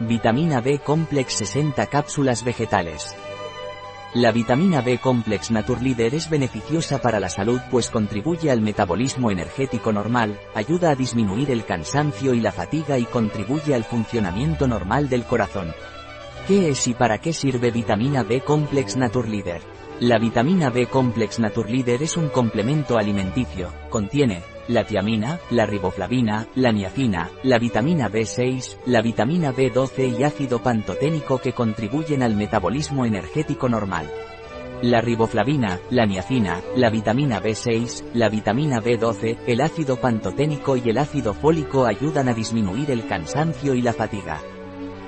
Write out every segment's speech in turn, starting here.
Vitamina B Complex 60 cápsulas vegetales. La vitamina B Complex Naturleader es beneficiosa para la salud pues contribuye al metabolismo energético normal, ayuda a disminuir el cansancio y la fatiga y contribuye al funcionamiento normal del corazón. ¿Qué es y para qué sirve vitamina B Complex Naturleader? La vitamina B Complex Naturleader es un complemento alimenticio, contiene la tiamina, la riboflavina, la niacina, la vitamina B6, la vitamina B12 y ácido pantoténico que contribuyen al metabolismo energético normal. La riboflavina, la niacina, la vitamina B6, la vitamina B12, el ácido pantoténico y el ácido fólico ayudan a disminuir el cansancio y la fatiga.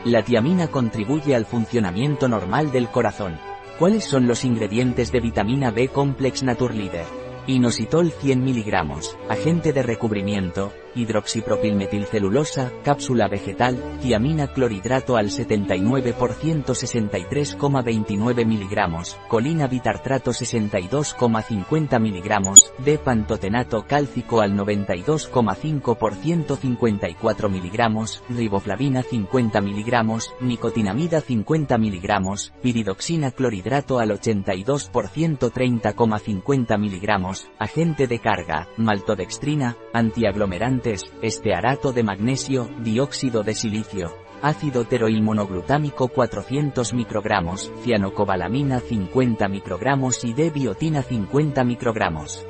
La tiamina contribuye al funcionamiento normal del corazón. ¿Cuáles son los ingredientes de vitamina B Complex Naturleader? Inositol 100 mg, agente de recubrimiento, hidroxipropilmetilcelulosa, cápsula vegetal, tiamina clorhidrato al 79% 63,29 mg, colina bitartrato 62,50 mg, D-pantotenato cálcico al 92,5% 54 mg, riboflavina 50 mg, nicotinamida 50 mg, piridoxina clorhidrato al 82% 30,50 mg, agente de carga, maltodextrina, antiaglomerante estearato de magnesio, dióxido de silicio, ácido teroilmonoglutámico 400 microgramos, cianocobalamina 50 microgramos y D-biotina 50 microgramos.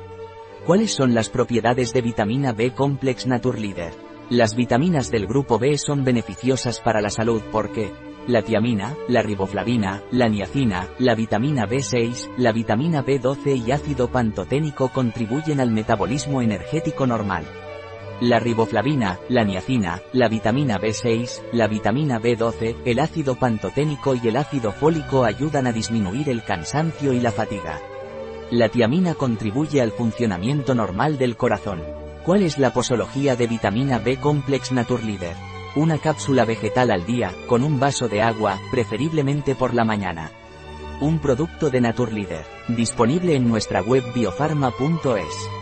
¿Cuáles son las propiedades de vitamina B Complex Naturleader? Las vitaminas del grupo B son beneficiosas para la salud porque la tiamina, la riboflavina, la niacina, la vitamina B6, la vitamina B12 y ácido pantoténico contribuyen al metabolismo energético normal. La riboflavina, la niacina, la vitamina B6, la vitamina B12, el ácido pantoténico y el ácido fólico ayudan a disminuir el cansancio y la fatiga. La tiamina contribuye al funcionamiento normal del corazón. ¿Cuál es la posología de vitamina B Complex Naturleader? Una cápsula vegetal al día, con un vaso de agua, preferiblemente por la mañana. Un producto de Naturleader, disponible en nuestra web biofarma.es.